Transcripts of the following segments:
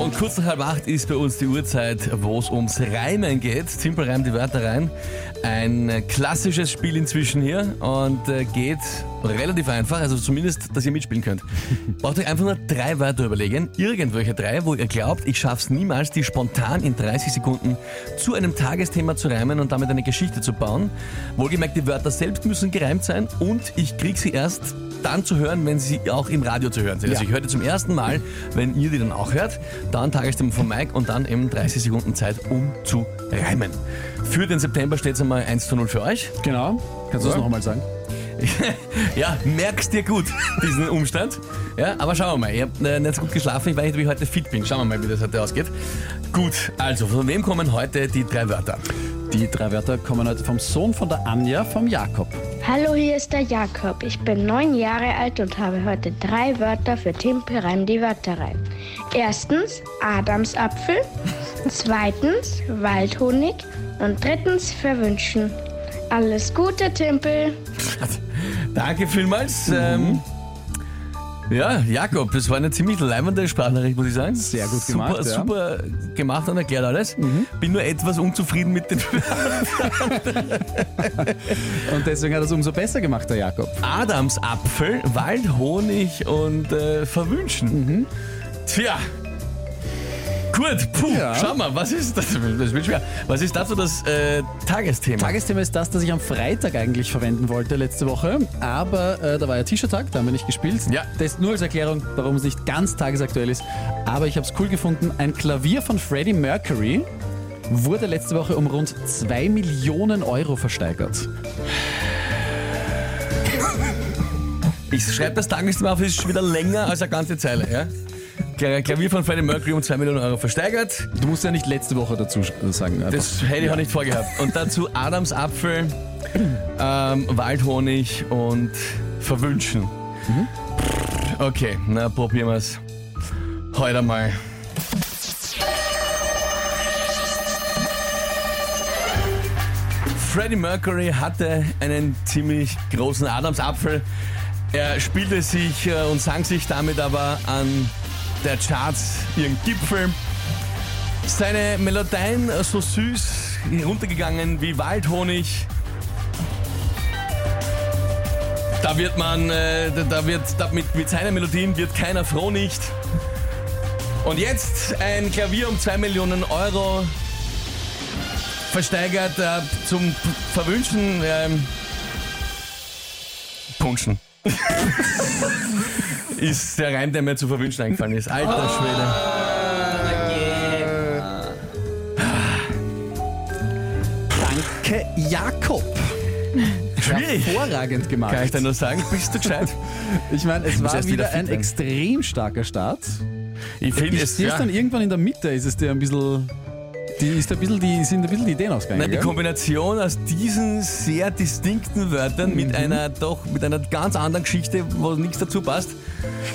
Und kurz nach halb acht ist bei uns die Uhrzeit, wo es ums Reimen geht. Simpel reimt die Wörter rein. Ein klassisches Spiel inzwischen hier und äh, geht relativ einfach, also zumindest, dass ihr mitspielen könnt. Braucht euch einfach nur drei Wörter überlegen, irgendwelche drei, wo ihr glaubt, ich schaff's niemals, die spontan in 30 Sekunden zu einem Tagesthema zu reimen und damit eine Geschichte zu bauen. Wohlgemerkt, die Wörter selbst müssen gereimt sein und ich krieg sie erst dann zu hören, wenn sie auch im Radio zu hören sind. Also Ja. ich höre die zum ersten Mal, wenn ihr die dann auch hört. Dann Tagesthema von Mike und dann eben 30 Sekunden Zeit, um zu reimen. Für den September steht es einmal 1 zu 0 für euch. Genau. Kannst du Ja. das noch einmal sagen? ja, merkst dir gut, diesen Umstand. Ja, aber schauen wir mal. Ich habe äh, nicht so gut geschlafen, ich weiß nicht, wie ich heute fit bin. Schauen wir mal, wie das heute ausgeht. Gut, also von wem kommen heute die drei Wörter? Die drei Wörter kommen heute vom Sohn von der Anja, vom Jakob. Hallo, hier ist der Jakob. Ich bin neun Jahre alt und habe heute drei Wörter für Timpel rein die Wörter rein. Erstens Adamsapfel, zweitens Waldhonig und drittens verwünschen. Alles Gute, Timpel. Danke vielmals. Ähm, ja, Jakob, das war eine ziemlich leibende Sprachnachricht, muss ich sagen. Sehr gut super, gemacht, ja. Mhm. Super gemacht und erklärt alles. Bin nur etwas unzufrieden mit den Und deswegen hat er es umso besser gemacht, der Jakob. Adamsapfel, Waldhonig und äh, Verwünschen. Tja. Gut, puh, Ja. schau mal, was ist das? Das wird schwer. Was ist dazu das äh, Tagesthema? Tagesthema ist das, das ich am Freitag eigentlich verwenden wollte letzte Woche. Aber äh, da war ja T-Shirt-Tag, da haben wir nicht gespielt. Ja. Das nur als Erklärung, warum es nicht ganz tagesaktuell ist. Aber ich habe es cool gefunden. Ein Klavier von Freddie Mercury wurde letzte Woche um rund 2 Millionen Euro versteigert. Ich schreibe das Tagesthema auf, es ist schon wieder länger als eine ganze Zeile. Ja? Kla- Klavier von Freddie Mercury um 2 Millionen Euro versteigert. Du musst ja nicht letzte Woche dazu sch- sagen. einfach. Das hätte ich auch nicht vorgehabt. Und dazu Adamsapfel, ähm, Waldhonig und Verwünschen. Okay, na probieren wir es heute mal. Freddie Mercury hatte einen ziemlich großen Adamsapfel. Er spielte sich äh, und sang sich damit aber an der Charts ihren Gipfel. Seine Melodien so süß runtergegangen wie Waldhonig. Da wird man, äh, da- wird, da mit, mit seinen Melodien wird keiner froh nicht. Und jetzt ein Klavier um 2 Millionen Euro versteigert äh, zum Verwünschen. Ähm, Punschen. Ist der Reim, der mir zu verwünschen eingefallen ist. Alter Schwede. Danke, Jakob. Schwierig. Hervorragend gemacht. Kann ich da nur sagen, bist du gescheit? Ich meine, es war wieder wieder ein werden. extrem starker Start. Ich finde es. dir ist Ja, dann irgendwann in der Mitte, ist es dir ein bisschen. Die, ist ein bisschen die, sind ein bisschen die Ideen ausgegangen. Nein, die? Kombination aus diesen sehr distinkten Wörtern Mhm. mit einer doch mit einer ganz anderen Geschichte, wo nichts dazu passt.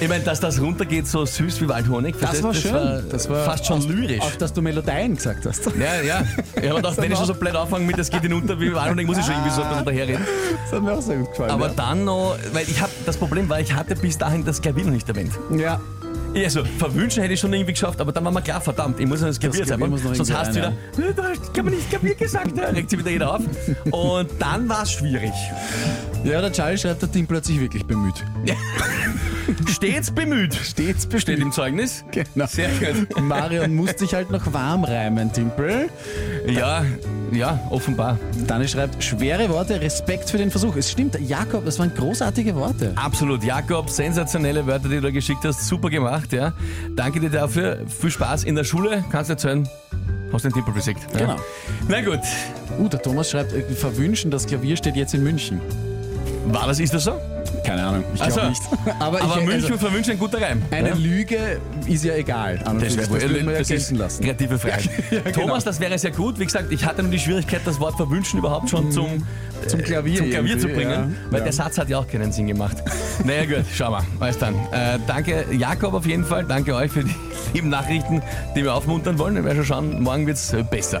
Ich meine, dass das runtergeht so süß wie Waldhonig, das verstehst war schön. das war fast schon lyrisch. Auch, dass du Melodien gesagt hast. Ja, ja. Ich habe gedacht, wenn ich schon so blöd anfange mit, das geht hinunter wie Waldhonig, muss ich schon irgendwie so daherreden. Das hat mir auch sehr gut gefallen. Aber dann noch, weil ich habe, das Problem war, ich hatte bis dahin das Klavier noch nicht erwähnt. ja. Ja. Also, verwünschen hätte ich schon irgendwie geschafft, aber dann war mir klar, verdammt, ich muss noch das Klavier noch Sonst hast du wieder, rein, "Äh, da kann man nicht Klavier gesagt, da regt sich wieder jeder auf. Und dann war es schwierig. ja, der Charlie schreibt, der Team plötzlich wirklich bemüht. Stets bemüht. Stets bemüht. Steht im Zeugnis. Genau. Sehr gut. Marion muss sich halt noch warm reimen, Timpel. Ja, ja, offenbar. Dani schreibt, schwere Worte, Respekt für den Versuch. Es stimmt, Jakob, das waren großartige Worte. Absolut. Jakob, sensationelle Wörter, die du da geschickt hast. Super gemacht, ja. Danke dir dafür. Viel Spaß in der Schule. Kannst du erzählen. Hast den Tippel besiegt. Ja. Genau. Na gut. Uh, der Thomas schreibt, äh, verwünschen, das Klavier steht jetzt in München. War das, ist das so? Keine Ahnung, ich Also, glaube nicht. Aber, Aber ich, München also, verwünschen ein guter Reim. eine ja? Lüge ist ja egal. An Das, für das würde man ja das ist lassen. kreative Frage. genau. Thomas, das wäre sehr gut. Wie gesagt, ich hatte nur die Schwierigkeit, das Wort verwünschen überhaupt schon zum, Mhm. Zum Klavier zum Klavier zu bringen, ja. weil Ja. der Satz hat ja auch keinen Sinn gemacht. naja gut, schauen wir. Alles dann. Äh, danke Jakob auf jeden Fall. Danke euch für die lieben Nachrichten, die wir aufmuntern wollen. Wir werden schon schauen, morgen wird es besser.